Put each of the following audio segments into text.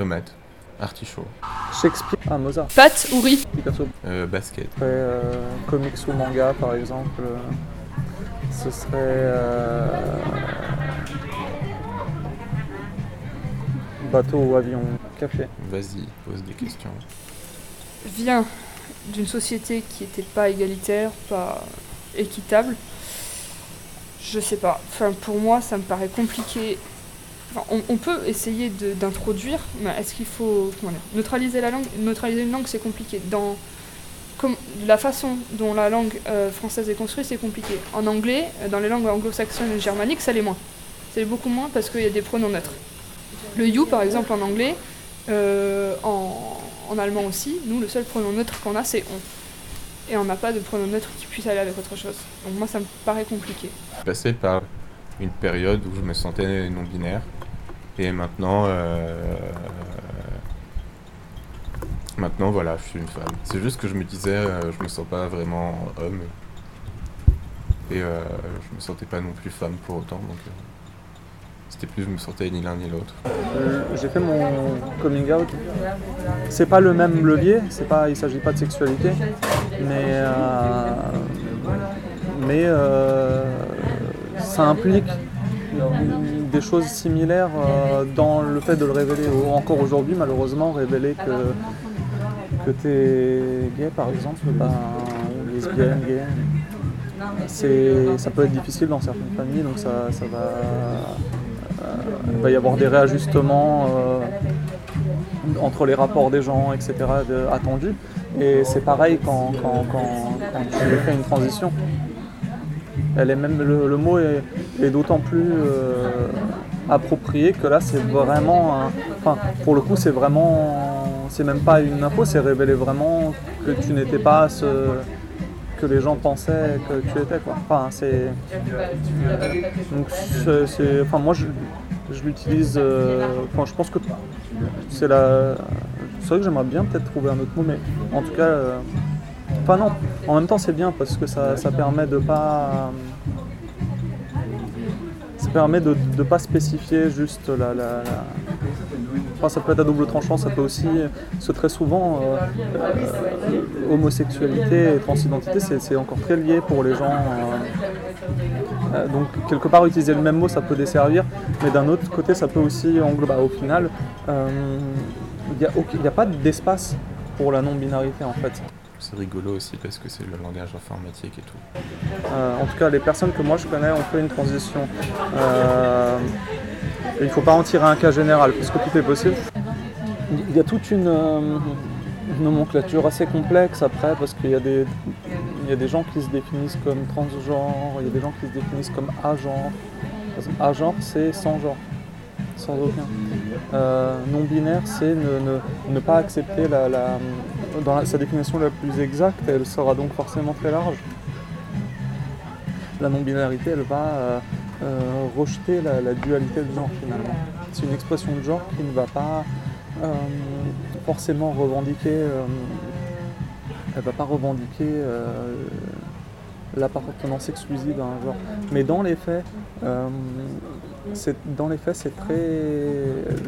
tomate, artichaut, Shakespeare, ah Mozart, Pâte ou riz? Picasso. euh, basket, Après, euh, comics ou manga par exemple, euh, ce serait euh, bateau ou avion, café. vas-y, pose des questions. vient d'une société qui n'était pas égalitaire, pas équitable. Je sais pas. Enfin, pour moi, ça me paraît compliqué. On, peut essayer d'introduire, mais est-ce qu'il faut comment dire, neutraliser la langue? Neutraliser une langue, c'est compliqué. Dans comme, la façon dont la langue euh, française est construite, c'est compliqué. En anglais, dans les langues anglo-saxonnes et germaniques, ça l'est moins. C'est beaucoup moins parce qu'il y a des pronoms neutres. Le you, par exemple, en anglais, euh, en, en allemand aussi, nous, le seul pronom neutre qu'on a, c'est on. Et on n'a pas de pronom neutre qui puisse aller avec autre chose. Donc moi, ça me paraît compliqué. Passé par une période où je me sentais non-binaire. Et maintenant, euh, maintenant voilà, je suis une femme. C'est juste que je me disais, euh, je me sens pas vraiment homme. Et euh, je me sentais pas non plus femme pour autant. Donc c'était plus, je me sentais ni l'un ni l'autre. J'ai fait mon coming out. C'est pas le même levier, c'est pas, il s'agit pas de sexualité, mais mais ça implique des choses similaires euh, dans le fait de le révéler. Encore aujourd'hui, malheureusement, révéler que que t'es gay, par exemple, ou lesbienne, gay, c'est ça peut être difficile dans certaines familles, donc ça, va euh, il va y avoir des réajustements euh, entre les rapports des gens, etc. attendus. Et c'est pareil quand tu fais une transition. Elle est même, le, mot est, d'autant plus euh, approprié que là c'est vraiment enfin pour le coup c'est vraiment c'est même pas une info c'est révéler vraiment que tu n'étais pas ce que les gens pensaient que tu étais quoi. Enfin c'est donc c'est enfin moi je, je l'utilise euh, enfin je pense que c'est la c'est vrai que j'aimerais bien peut-être trouver un autre mot mais en tout cas euh, enfin non en même temps c'est bien parce que ça, permet de pas ça permet de ne pas spécifier juste la, Enfin, ça peut être à double tranchant, ça peut aussi, c'est très souvent, euh, homosexualité et transidentité, c'est encore très lié pour les gens. euh, euh, donc, quelque part, utiliser le même mot, ça peut desservir, mais d'un autre côté, ça peut aussi englober. Au final, il n'y a, pas d'espace pour la non-binarité en fait. C'est rigolo aussi parce que c'est le langage informatique et tout. Euh, en tout cas, les personnes que moi je connais ont fait une transition. Euh, il ne faut pas en tirer un cas général parce que tout est possible. Il y a toute une, euh, une nomenclature assez complexe après parce qu'il y, a des- il y a des gens qui se définissent comme transgenres, il y a des gens qui se définissent comme exemple, Agenre, c'est sans genre, sans aucun. Euh, non-binaire, c'est ne, ne- ne pas accepter la, la- dans sa définition la plus exacte, elle sera donc forcément très large la non-binarité, elle va euh, euh, rejeter la, dualité de genre finalement. C'est une expression de genre qui ne va pas euh, forcément revendiquer, euh, elle va pas revendiquer l'appartenance exclusive à un genre. Mais dans les faits, dans les faits, c'est très,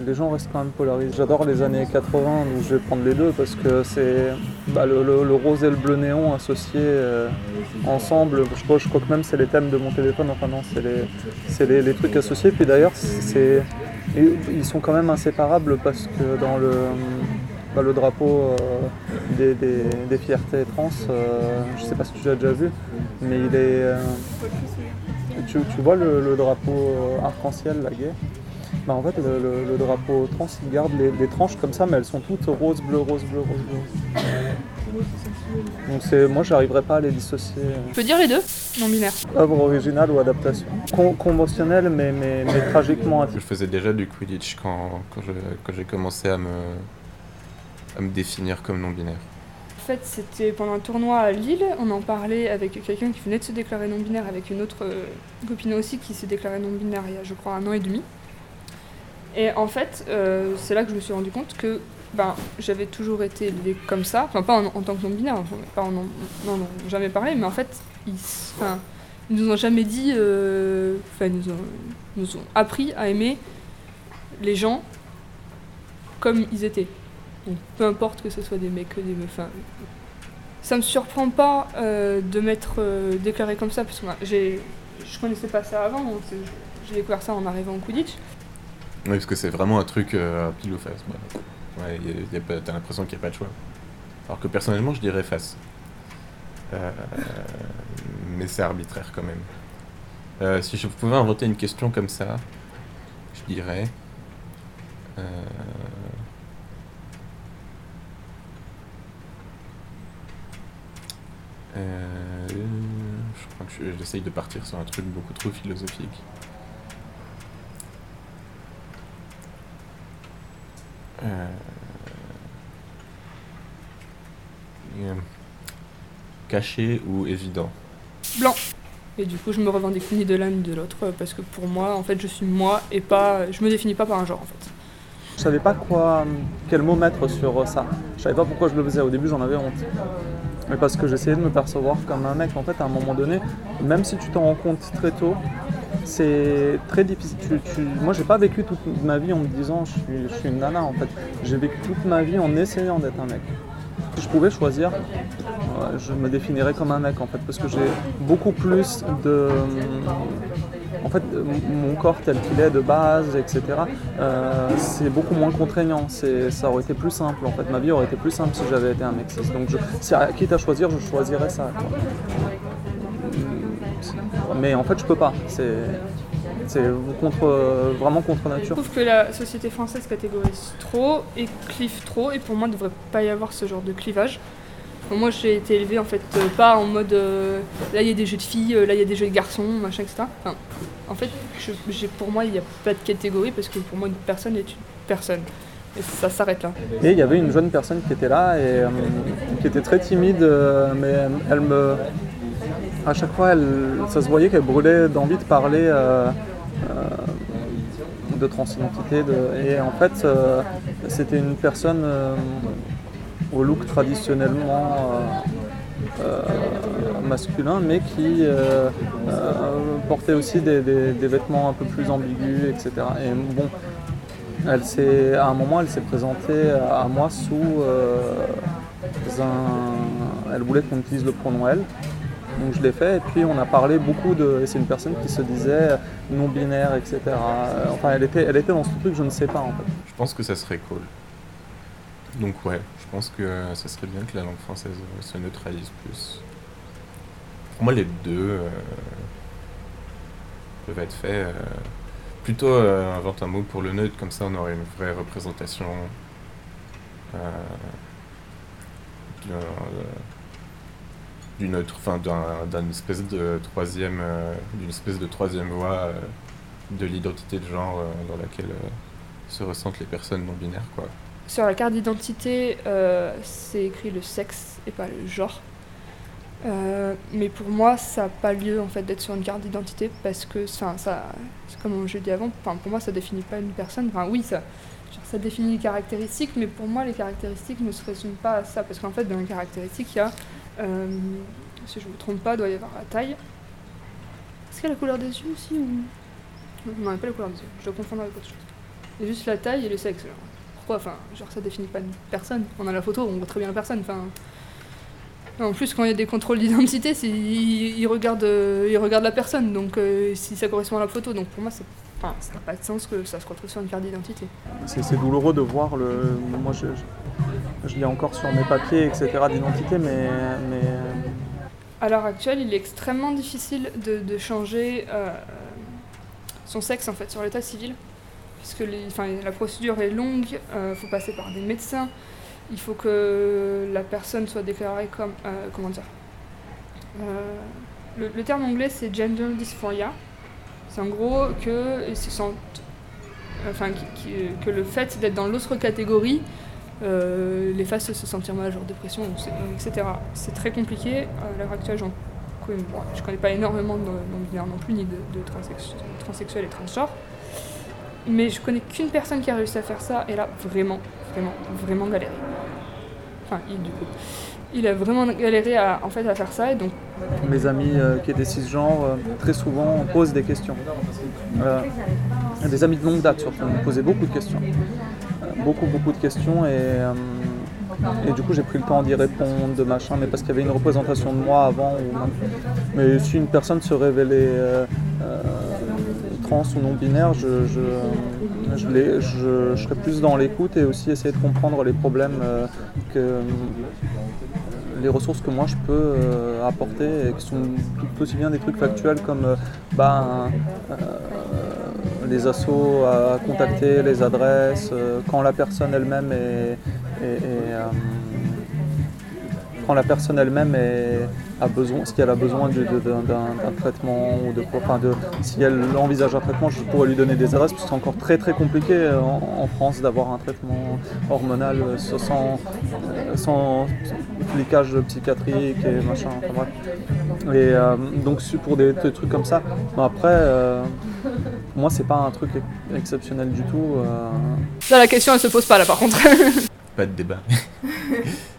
les gens restent quand même polarisés. J'adore les années 80, donc je vais prendre les deux parce que c'est bah, le, rose et le bleu néon associés euh, ensemble. Je crois, que même c'est les thèmes de mon téléphone. Enfin non, c'est les, trucs associés. Puis d'ailleurs, ils sont quand même inséparables parce que dans le, bah, drapeau euh, des, des- des fiertés trans, euh, je sais pas si tu l'as déjà vu, mais il est, euh, tu, tu vois le, le drapeau euh, arc-en-ciel, la gay bah, En fait, le, le- le drapeau trans, il garde les, les tranches comme ça, mais elles sont toutes rose, bleu, rose, bleu, rose, bleu. Donc c'est, moi, j'arriverais pas à les dissocier. Je peux dire les deux Non-binaire. Œuvre originale ou adaptation? Con- Conventionnelle, mais, mais, mais tragiquement Je faisais déjà du Quidditch quand, quand je- quand j'ai commencé à me, à me définir comme non-binaire. En fait, c'était pendant un tournoi à Lille. On en parlait avec quelqu'un qui venait de se déclarer non-binaire, avec une autre euh, copine aussi qui s'est déclarée non-binaire il y a, je crois, un an et demi. Et en fait, euh, c'est là que je me suis rendu compte que ben, j'avais toujours été élevée comme ça. Enfin, pas en, tant que non-binaire, pas en non, non, jamais parlé, mais en fait, ils, ils nous ont jamais dit. euh, Enfin, ils nous ont appris à aimer les gens comme ils étaient. Donc peu importe que ce soit des mecs que des meufs. hein. Ça me surprend pas euh, de m'être euh, déclaré comme ça, parce que moi, j'ai, je connaissais pas ça avant. donc J'ai découvert ça en arrivant au Quidditch. Oui, parce que c'est vraiment un truc euh, pile ou face. Ouais, t'as l'impression qu'il n'y a pas de choix. Alors que personnellement, je dirais face. Mais c'est arbitraire quand même. Si je pouvais inventer une question comme ça, je dirais. Euh, je crois que je- j'essaye de partir sur un truc beaucoup trop philosophique. Euh, euh, Caché ou évident? Blanc. Et du coup, je me revendique ni de l'un ni de l'autre, parce que pour moi, en fait, je suis moi et pas. Je me définis pas par un genre, en fait. Je savais pas quoi, quel mot mettre sur ça. Je savais pas pourquoi je le faisais. Au début, j'en avais honte. Mais parce que j'essayais de me percevoir comme un mec. En fait, à un moment donné, même si tu t'en rends compte très tôt, c'est très difficile. Moi, j'ai pas vécu toute ma vie en me disant je suis, je suis une nana. En fait, j'ai vécu toute ma vie en essayant d'être un mec. Si je pouvais choisir, euh, je me définirais comme un mec en fait, parce que j'ai beaucoup plus de. En fait, m- mon corps tel qu'il est de base, etc., euh, c'est beaucoup moins contraignant. Ça aurait été plus simple. En fait, ma vie aurait été plus simple si j'avais été un mec cis. Donc, je, si, quitte à choisir, je choisirais ça. quoi. Mais en fait, je peux pas. C'est, c'est contre, euh, vraiment contre Je nature. trouve que la société française catégorise trop et clive trop, et pour moi, il ne devrait pas y avoir ce genre de clivage. Moi, j'ai été élevée en fait euh, pas en mode euh, là il y a des jeux de filles, euh, là il y a des jeux de garçons, machin, etc. Enfin, en fait, pour moi, il n'y a pas de catégorie parce que pour moi, une personne est une personne. Et ça s'arrête là. Et il y avait une jeune personne qui était là et qui était très timide, mais elle, me. À chaque fois, elle, ça se voyait qu'elle brûlait d'envie de parler de transidentité. De, et en fait, c'était une personne au look traditionnellement euh, euh, masculin, mais qui euh, portait aussi des, vêtements un peu plus ambigus, etc. Et bon, elle à un moment, elle s'est présentée à moi sous un. Elle voulait qu'on utilise le pronom elle. Donc je l'ai fait et puis on a parlé beaucoup de. C'est une personne qui se disait non binaire, etc. Enfin, elle était, elle était dans ce truc, je ne sais pas en fait. Je pense que ça serait cool. Donc ouais, je pense que ça serait bien que la langue française euh, se neutralise plus. Pour moi, les deux euh, peuvent être faits. euh, plutôt invente un mot pour le neutre, comme ça on aurait une vraie représentation euh, d'un, euh, du neutre, enfin espèce de troisième, d'une espèce de troisième voie de l'identité de genre dans laquelle se ressentent les personnes non binaires quoi. Sur la carte d'identité, euh, c'est écrit le sexe et pas le genre. Euh, mais pour moi, ça n'a pas lieu en fait d'être sur une carte d'identité parce que ça, ça comme je l'ai dit avant, pour moi ça définit pas une personne. Enfin oui, ça, ça définit les caractéristiques, mais pour moi les caractéristiques ne se résument pas à ça parce qu'en fait dans les caractéristiques il y a, euh, si je ne me trompe pas, doit y avoir la taille. Est-ce qu'il y a la couleur des yeux aussi ou? Non, il n'y a pas la couleur des yeux. Je dois confondre avec autre chose. Il y a juste la taille et le sexe. genre. Pourquoi Enfin, genre ça définit pas une personne. On a la photo, on voit très bien la personne. Enfin, en plus, quand il y a des contrôles d'identité, ils, ils regardent, euh, ils regardent la personne. Donc, euh, si ça correspond à la photo, donc pour moi, c'est- enfin, ça n'a pas de sens que ça se retrouve sur une carte d'identité. C'est, douloureux de voir le. Moi, je, je, je lis encore sur mes papiers, etc. d'identité, mais. mais À l'heure actuelle, il est extrêmement difficile de, de changer euh, son sexe en fait sur l'état civil, puisque la procédure est longue. Il faut passer par des médecins. Il faut que la personne soit déclarée comme euh, comment dire. Euh, le, terme anglais c'est gender dysphoria. C'est en gros que se sentent, enfin, que le fait d'être dans l'autre catégorie euh, les fasse se sentir mal, genre dépression, etc. C'est très compliqué. À l'heure actuelle, j'en connais, bon, je connais pas énormément de non-binaires non plus, ni de, de transsexuels et transgenres. Mais je connais qu'une personne qui a réussi à faire ça, et là, vraiment, vraiment, vraiment galéré. Enfin, il, du coup. Il a vraiment galéré à, en fait, à faire ça, et donc mes amis euh, qui étaient cisgenres, euh, très souvent, posent des questions. Euh, des amis de longue date, surtout, me posaient beaucoup de questions. beaucoup, beaucoup de questions et, euh, et du coup j'ai pris le temps d'y répondre, de machin, mais parce qu'il y avait une représentation de moi avant. mais si une personne se révélait euh, ou non binaire, je, je, je, je, serais plus dans l'écoute et aussi essayer de comprendre les problèmes que les ressources que moi je peux apporter et qui sont tout aussi bien des trucs factuels comme bah, les assos à contacter, les adresses, euh, quand la personne elle-même est, euh, quand la personne elle-même a besoin, si elle a besoin d'un traitement ou de, enfin de, si elle envisage un traitement, je pourrais lui donner des adresses parce que c'est encore très très compliqué euh, en, France d'avoir un traitement hormonal sans, sans flicage psychiatrique et machin. Enfin, bref. Et donc pour des, trucs comme ça. après. Moi, c'est pas un truc exceptionnel du tout. Là, la question, elle se pose pas là, par contre. pas de débat.